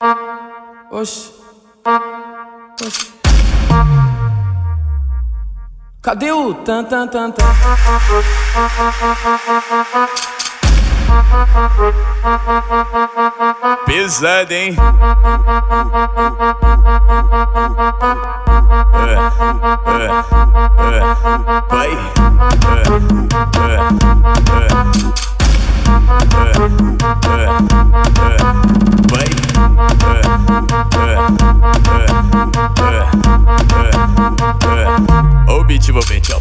Oxi. Oxi. Cadê o tan tan tan tan? Pesado, hein? Vai. Vai. O beat envolvente, ó!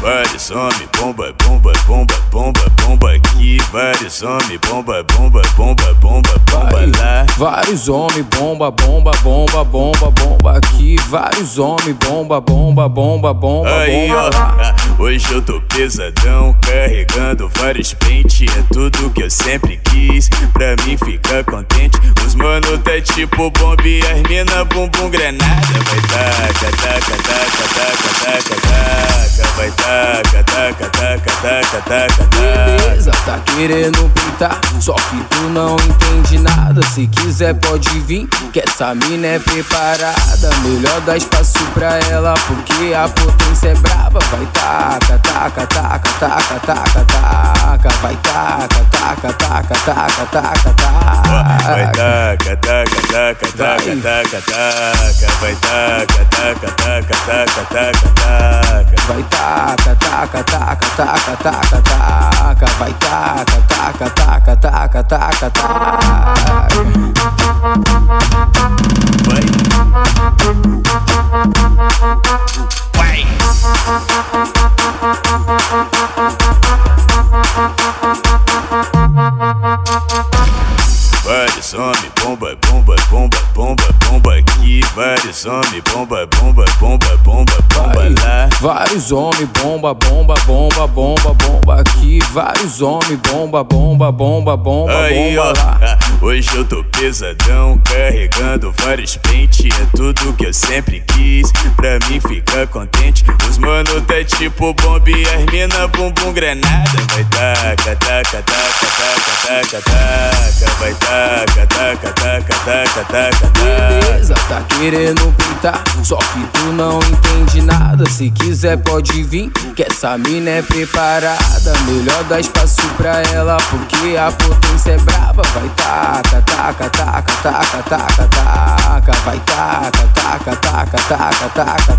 Vários homens, bomba, bomba, bomba, bomba, bomba aqui. Vários homens, bomba, bomba, bomba, bomba, bomba lá. Vários homens, bomba, bomba, bomba, bomba, bomba aqui. Vários homens, bomba, bomba, bomba, bomba, bomba lá. Hoje eu tô pesadão, carregando vários pentes. É tudo que eu sempre quis, pra mim ficar contente. Os mano tá tipo bomba e as mina bumbum granada. Vai taca, taca, taca, taca, taca, taca. Vai taca, taca, taca, taca, taca, taca. Beleza, tá querendo pintar, só que tu não entende nada. Se quiser pode vir, que essa mina é preparada. Melhor dar espaço pra ela, porque a potência é braba. Vai taca, taca, taca, taca, taca, taca. Vai taca, taca, taca, taca, taca, Vai taca. taca, taca, taca, taca, taca, taca. Vai taca, taca, taca, taca, taca, taca. Vai taca, taca, taca, taca, taca, taca. Vai taca, taca, taca, taca, taca, taca. Vai. Vai. Vários homens, bomba, bomba, bomba, bomba, bomba aqui. Vários homens, bomba, bomba, bomba, bomba, bomba lá. Vários homens, bomba, bomba, bomba, bomba, bomba aqui. Vários homens, bomba, bomba, bomba, bomba, bomba lá. Hoje eu tô pesadão, carregando vários pentes. É tudo que eu sempre quis, pra mim ficar contente. Os mano tá tipo bomba e as mina bumbum granada. Vai taca, taca, taca, taca, taca, taca. Vai taca, taca, taca, taca, taca, taca. Beleza, tá querendo pintar, só que tu não entende nada. Se quiser pode vir, que essa mina é preparada. Melhor dar espaço pra ela, porque a potência é braba. Vai taca, taca, taca, taca, taca, taca. Vai taca, taca, taca, taca, taca,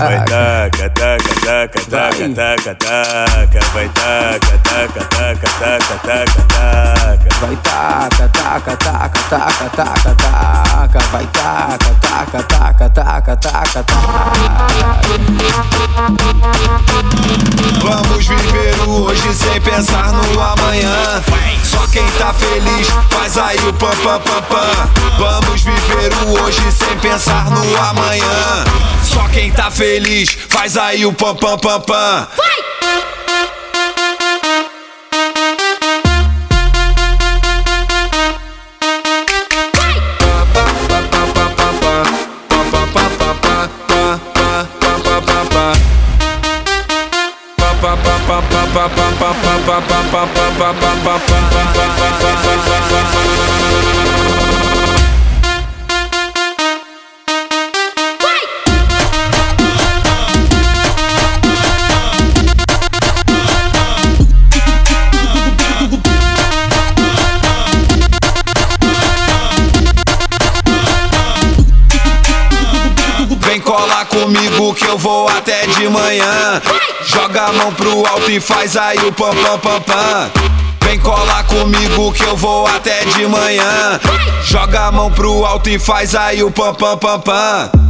Vai taca. taca, taca, taca, taca, taca, taca. Vai taca, taca, taca, taca, taca, taca. Vai taca, taca, taca, taca, taca, taca. Vai taca, taca, taca, taca, taca, taca. Vamos viver o hoje sem pensar no amanhã. Só quem tá feliz faz aí o pam pam pam pam. Vamos viver o hoje sem pensar no amanhã. Só quem tá feliz faz aí o pam pam pam pam. Vem colar comigo que eu vou até de manhã. Joga a mão pro alto e faz aí o pam pam pam pam. Vem colar comigo que eu vou até de manhã. Joga a mão pro alto e faz aí o pam pam pam pam.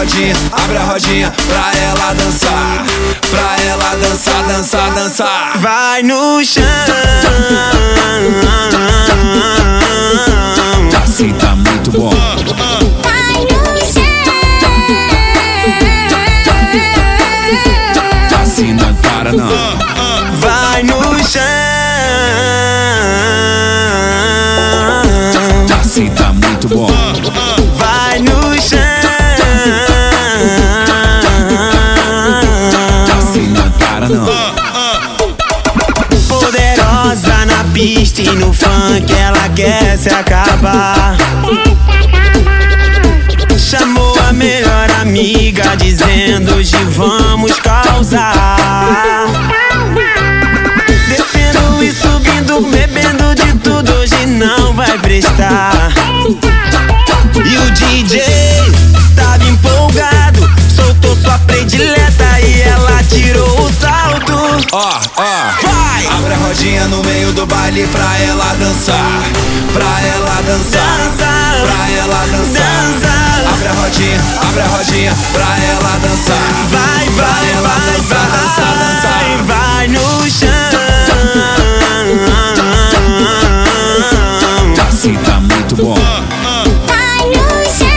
rodinha, abre a rodinha pra ela dançar. Pra ela dançar, dançar, dançar. Vai no chão. Assim tá muito bom. Vai no chão. Assim não para não. Vai no chão. Assim tá muito bom. Vai no chão. Poderosa na pista e no funk ela quer se acabar. Chamou a melhor amiga dizendo hoje vamos causar. Não vai prestar. E o DJ tava empolgado, soltou sua predileta e ela tirou o salto. Ó, ó, Vai! abre a rodinha no meio do baile pra ela dançar. Pra ela dançar. Dança. Pra ela dançar. Dança. Abre a rodinha, abre a rodinha pra ela dançar. Vai, Pra vai, ela vai, dançar, dançar, dançar. vai, vai no chão. Bom. Vai no chão.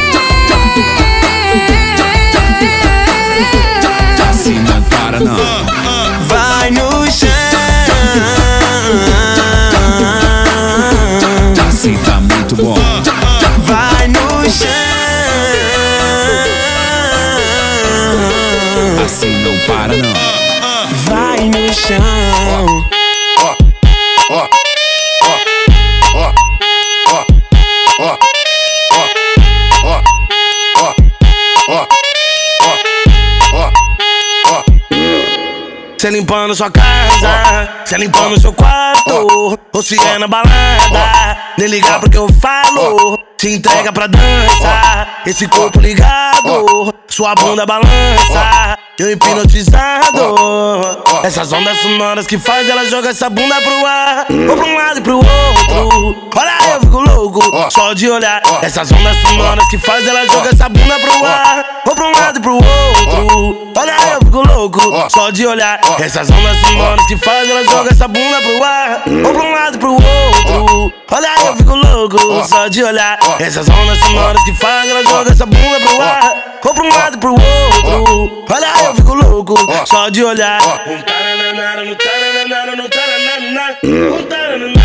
Assim não para não. Vai no chão. Assim tá muito bom. Vai no chão. Assim não para não. Vai no chão. Cê limpando sua casa, cê limpando seu quarto. Ou se é na balada, nem ligar porque eu falo. Se entrega pra dança, esse corpo ligado, sua bunda balança. Eu hipnotizado. Essas ondas sonoras que faz ela jogar essa bunda pro ar. Ou pra um lado e pro outro. Olha, eu fico louco, só de olhar. Essas ondas sonoras que faz ela jogar essa bunda pro ar. Ou pra um lado e pro outro. Olha, eu fico louco, só de olhar. Essas ondas sonoras que faz ela jogar essa bunda pro ar. Ou pra um lado e pro outro. Olha, eu fico louco, só de olhar. Essas ondas sonoras que faz ela jogar essa bunda pro ar. Ou pra um lado e pro outro. Olha, eu fico louco, só de olhar. Um taranana, um taranana, um taranana, um taranana,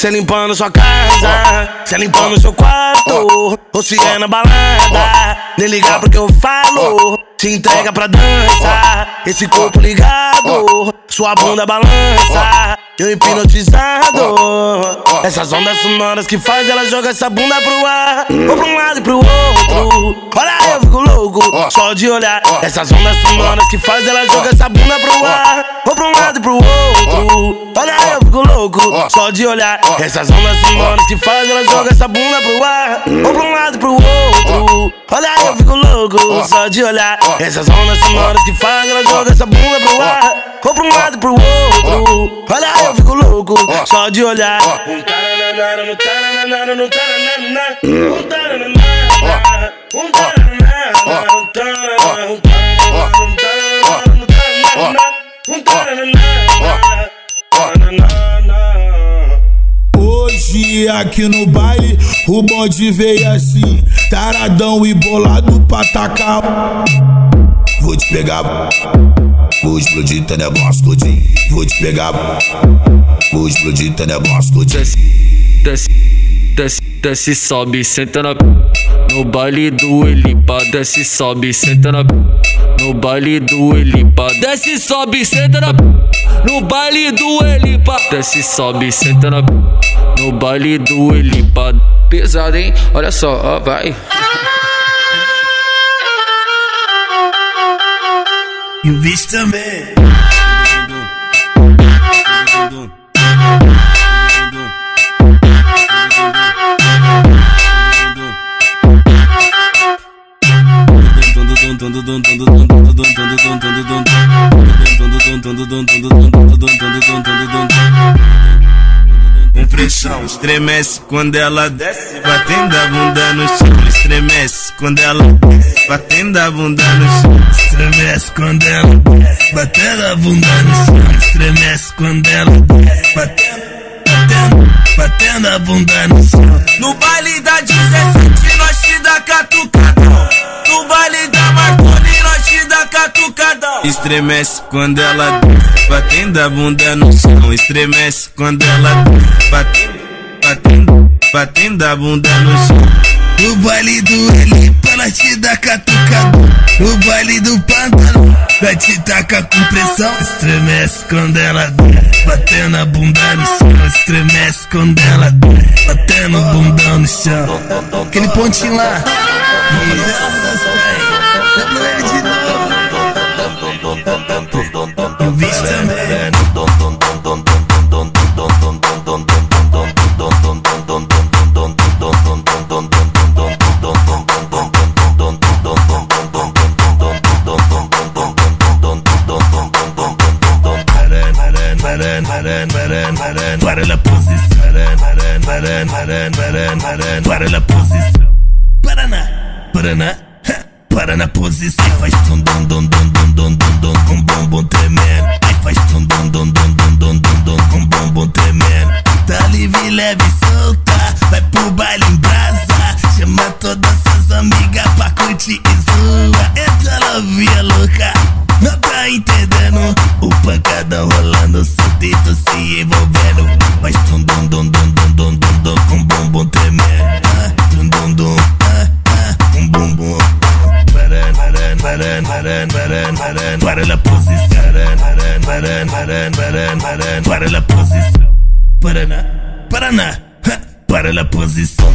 Cê limpando sua casa, cê limpando seu quarto. Ou se é na balada, nem ligar porque eu falo. Se entrega pra dança, esse corpo ligado, sua bunda balança. eu hipnotizado. Essas ondas sonoras que faz ela joga essa bunda pro ar. Ou pra um lado e pro outro. Só de olhar. Essas ondas sonoras que faz ela joga essa bunda pro ar. Ou pra um lado e pro outro. Olha, eu fico louco, só de olhar. Essas ondas sonoras que faz ela joga essa bunda pro ar. Ou pra um lado e pro outro. Olha, eu fico louco, só de olhar. Essas ondas sonoras que faz ela joga essa bunda pro ar. Ou pra um lado e pro outro. Olha, eu fico louco, só de olhar. Hoje aqui no baile o bonde veio assim, taradão e bolado pra tacar. Vou te pegar, vou explodir teu negócio todinho. Vou te pegar, vou explodir teu negócio todinho. Desce, desce, desce, sobe, senta na. No baile do Elipa, desce, sobe, senta na. No baile do Elipa, desce, sobe, senta na. No baile do Elipa, desce, sobe, senta na. No baile do Elipa, pesado, hein? Olha só, ó, vai. E o bicho também. Com pressão, estremece quando ela desce, batendo a bunda no chão. Estremece quando ela desce, batendo a bunda no chão. Estremece quando ela desce, batendo a bunda no chão. Estremece quando ela desce, batendo, batendo, batendo a bunda no chão. No baile da 17 nós te dá catucadão. No baile catucadão. Estremece quando ela batendo a bunda no chão. Estremece quando ela batendo, batendo, batendo a bunda no chão. No baile do Elipa, nós te dá catucadão. No baile do Pântano, nós te taca com pressão. Estremece quando ela desce, batendo a bunda no chão. Estremece quando ela desce, batendo o bundão no chão. Aquele pontinho lá. Dando Para la posición, para la posición. Paraná, ha, para na posição. Aí faz tum dum dum dum dum dum dum dum com bombom tremendo. Aí faz tum dum dum dum dum dum dum dum com bombom tremendo. Tá livre, leve e solta, vai pro baile em brasa. Chama todas suas amigas pra curtir e zoa. Entra novinha louca, não tá entendendo? O pancadão rolando, seu dedo se envolvendo. Faz tum dum dum dum dum dum dum dum com bombom tremendo. Tum dum dum, ah, ah, com bumbum. paren, paren, paren, paren, para la posición, paren, paren, paren, paren, paren, para la posición, para na, para na, para la posición.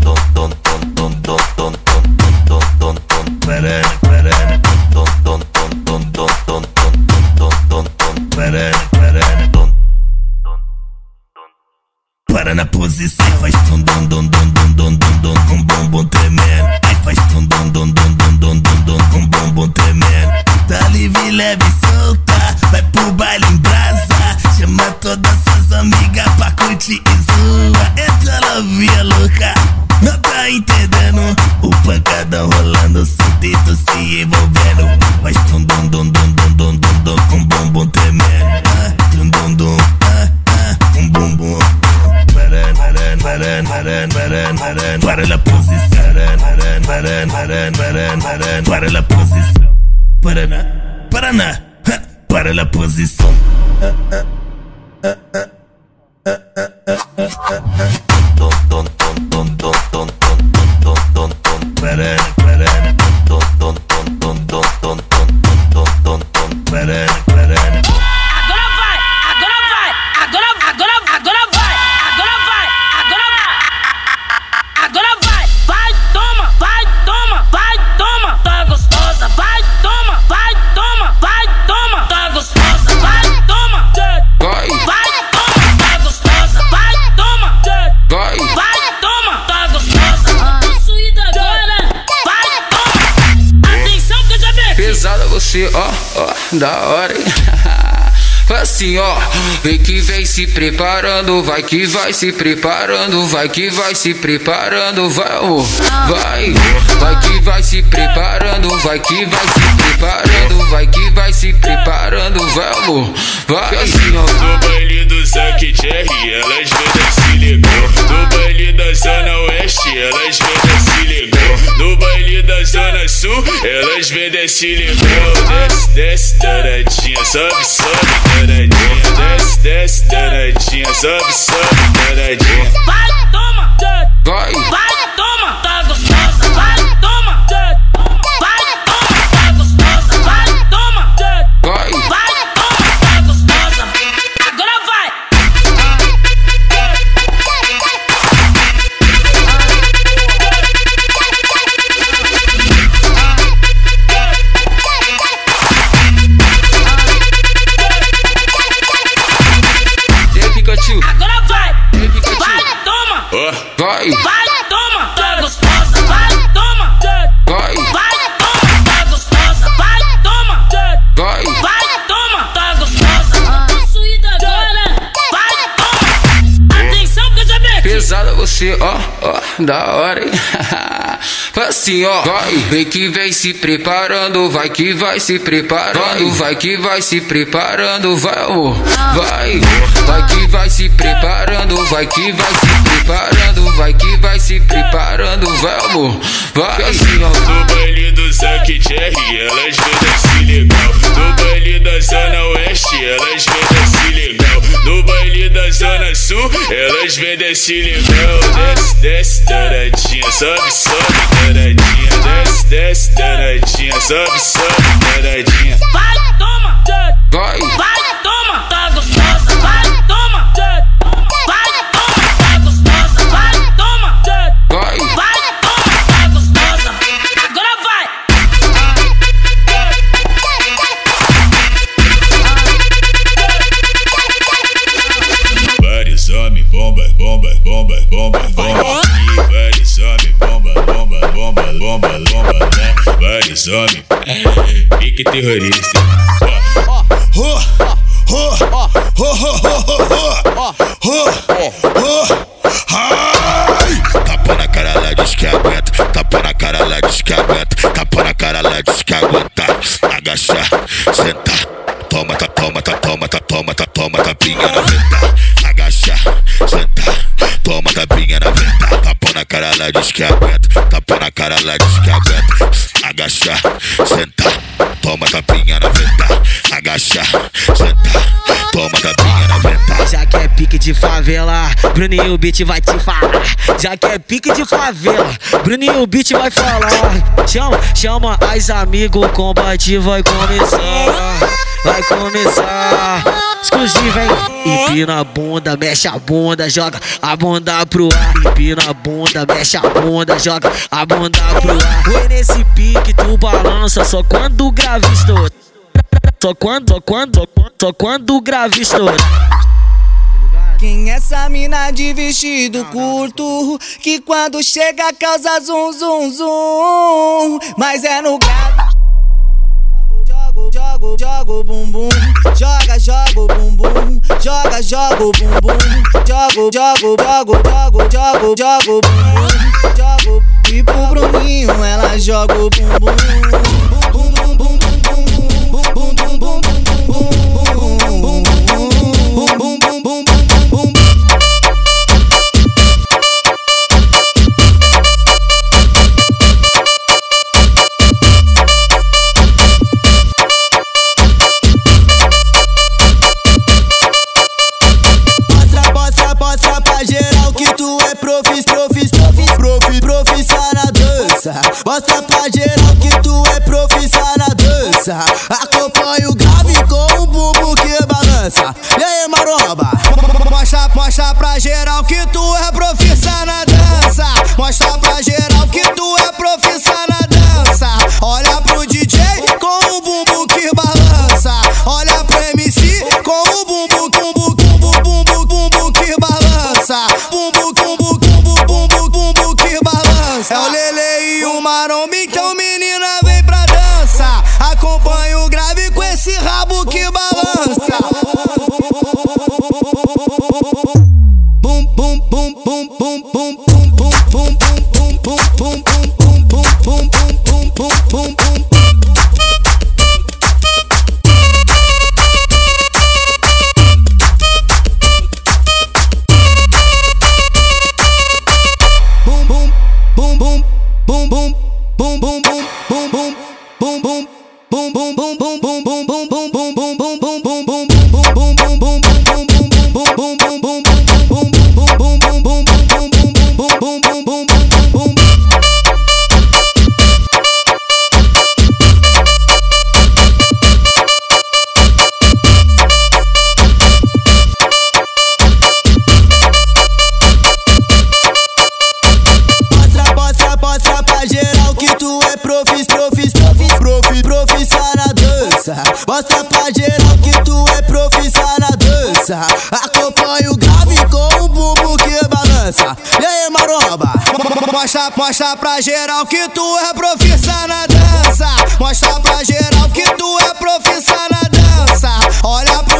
Don, don, don, don, don. Vai que vai se preparando, vai que vai se preparando, vai, oh, vai, vai que vai se preparando, vai que vai se preparando, vai que vai se preparando, vai assim ó. No baile do Zack Jerry, elas vêm se ligou. No baile da Zona Oeste, elas vêm se ligou. No baile da Zona Sul, elas vêm se ligou. Desce, desce, taradinha, sobe, sobe, danadinha, desce, desce, danadinha, sobe, sobe, danadinha. Vai, toma! Vai, Vai, você, ó, ó, da hora, hein? Assim ó, vai, vem que vem se preparando, vai que vai se preparando, vai que vai se preparando, vai, oh, vai, vai que vai se preparando, vai que vai se preparando, vai que vai se preparando, vamos, vai assim ó. No baile do Zack Jerry, elas vêm se legal. No baile da Zona Oeste, elas vêm se legal. No baile da Zona Sul, elas vêm se legal. Desce, desce, danadinha, sobe, sobe, danadinha. Desce, desce, danadinha, sobe, sobe, danadinha. Vai, toma! Vai, Vai, Homens, pique terrorista. Ai! Favela, Bruninho o beat vai te falar. Já que é pique de favela, Bruninho o beat vai falar. Chama, chama as amigos, combate vai começar. Vai começar. Exclusivo, hein? Empina a bunda, mexe a bunda, joga a bunda pro ar. Empina a bunda, mexe a bunda, joga a bunda pro ar. Foi nesse pique, tu balança só quando o grave estoura. Só quando, só quando, só quando o grave estoura. Quem é essa mina de vestido curto que quando chega causa zum zum zum, mas é no grave. Jogo, jogo, jogo bumbum, joga, joga o bumbum, joga, joga o bumbum, jogo, jogo, jogo, jogo, jogo, jogo o bumbum, jogo e pro Bruninho ela joga o bumbum. Mostra, mostra pra geral que tu é profissional na dança. Mostra pra geral que tu é profissional na dança. Olha pro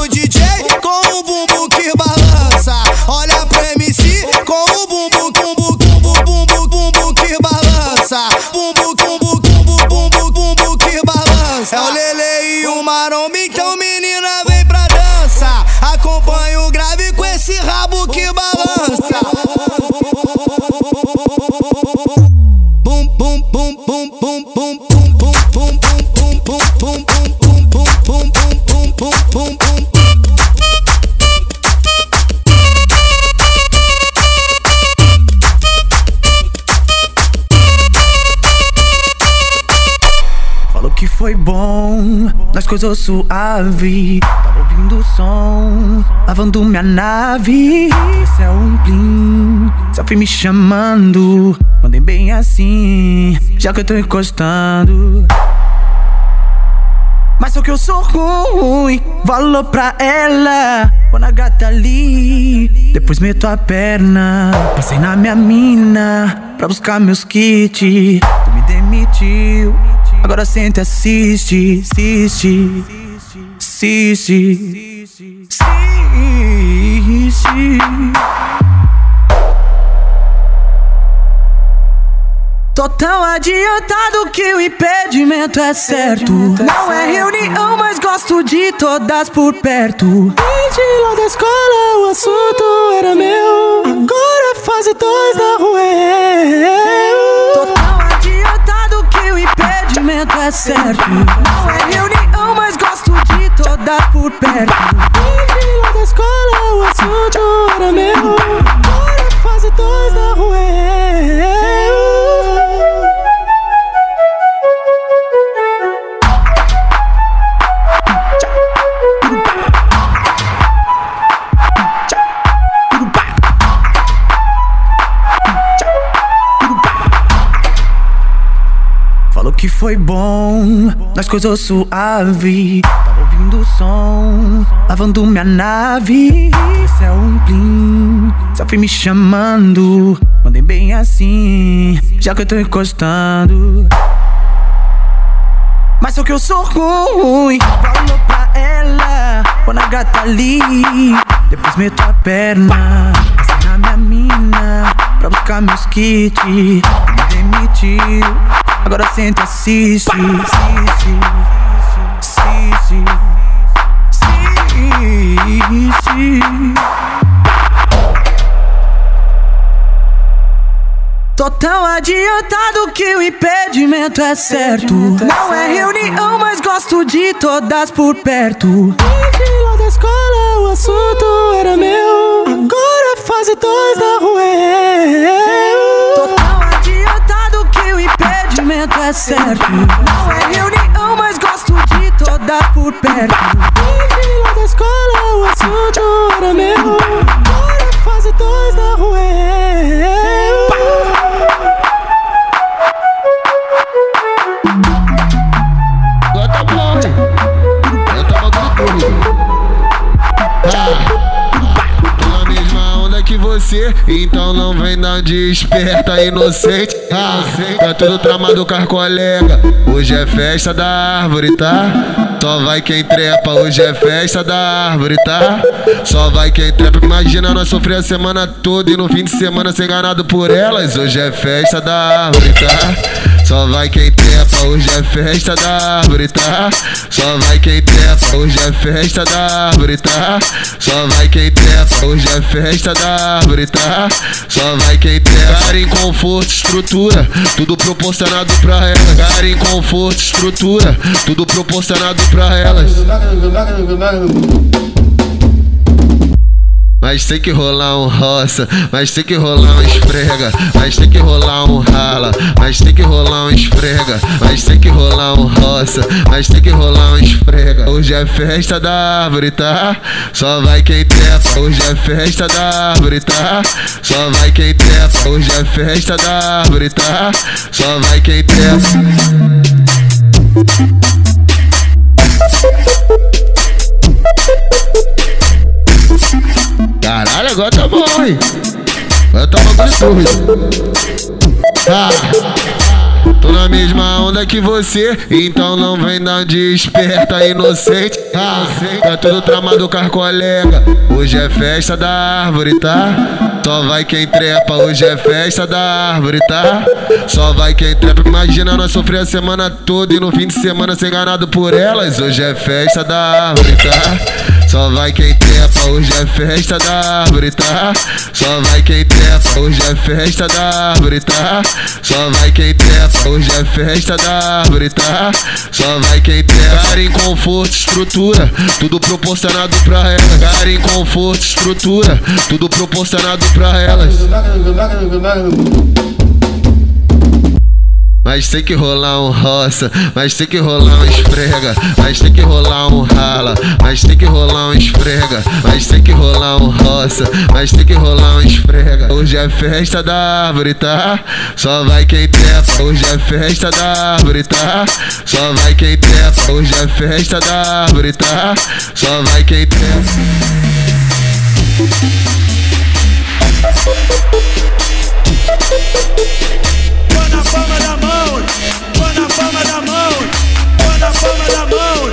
nós coisas suave. Tava ouvindo o som, lavando minha nave. Esse é um plim, selfie me chamando. Mandem bem assim, já que eu tô encostando. Mas só que eu sou ruim, valor pra ela. Quando a gata ali, depois meto a perna. Passei na minha mina pra buscar meus kits. Tu me demitiu, agora senta e assiste, assiste, assiste, assiste. Tô tão adiantado que o impedimento é certo. Não é reunião, mas gosto de todas por perto. Desde lá da escola o assunto era meu. Agora é fase 2 da rua. é. Tô tão impedimento é certo. Não é reunião, mas gosto de todas por perto. Lá da escola foi bom, nós coisas suave. Tava ouvindo o som, lavando minha nave. Esse é um plim, selfie me chamando. Mandem bem assim, já que eu tô encostando. Mas só que eu sou ruim, falou pra ela. Quando a gata ali, depois meto a perna. Passei na minha mina pra buscar meus kits. Me demitiu. Agora senta assiste, assiste, assiste. Tô tão adiantado que o impedimento é certo. Não é reunião, mas gosto de todas por perto. Desde lá da escola o assunto era meu. Agora é fase 2 da rua. é eu. É certo. Não é reunião, mas gosto de todas por perto. Desde lá da escola o assunto era meu. Você, então não vem dar de esperta inocente. Tá tudo tramado com as. Hoje é festa da árvore, tá? Só vai quem trepa, hoje é festa da árvore, tá? Só vai quem trepa. Imagina nós sofrer a semana toda e no fim de semana ser enganado por elas. Hoje é festa da árvore, tá? Só vai quem trepa, hoje é festa da árvore, tá? Só vai quem trepa, hoje é festa da árvore, tá? Só vai quem trepa, hoje é festa da árvore, tá? Só vai quem trepa. Cara em conforto, estrutura, tudo proporcionado pra elas. Cara em conforto, estrutura, tudo proporcionado pra elas. Mas tem que rolar um roça, mas tem que rolar um esfrega, mas tem que rolar um rala, mas tem que rolar um esfrega, mas tem que rolar um roça, mas tem que rolar um esfrega. Hoje é festa da árvore, tá? Só vai quem trepa. Hoje é festa da árvore, tá? Só vai quem trepa. Hoje é festa da árvore, tá? Só vai quem trepa. Tá tô na mesma onda que você, então não vem dar de esperta inocente. Ah, tá tudo tramado com colega. Hoje é festa da árvore, tá? Só vai quem trepa, hoje é festa da árvore, tá? Só vai quem trepa. Imagina nós sofrer a semana toda e no fim de semana ser enganado por elas. Hoje é festa da árvore, tá? Só vai quem trepa, hoje é festa da árvore, tá? Só vai quem trepa, hoje é festa da árvore, tá? Só vai quem trepa, hoje é festa da árvore, tá? Só vai quem trepa. Cara em conforto, estrutura, tudo proporcionado pra elas. Cara em conforto, estrutura, tudo proporcionado pra elas. Mas tem que rolar um roça, mas tem que rolar um esfrega, mas tem que rolar um rala, mas tem que rolar um esfrega, mas tem que rolar um roça, mas tem que rolar um esfrega. Hoje é festa da árvore, tá? Só vai quem trepa. Hoje é festa da árvore, tá? Só vai quem trepa. Hoje é festa da árvore, tá? Só vai quem trepa. Põe a palma da mão, põe a palma da mão, põe a palma da mão.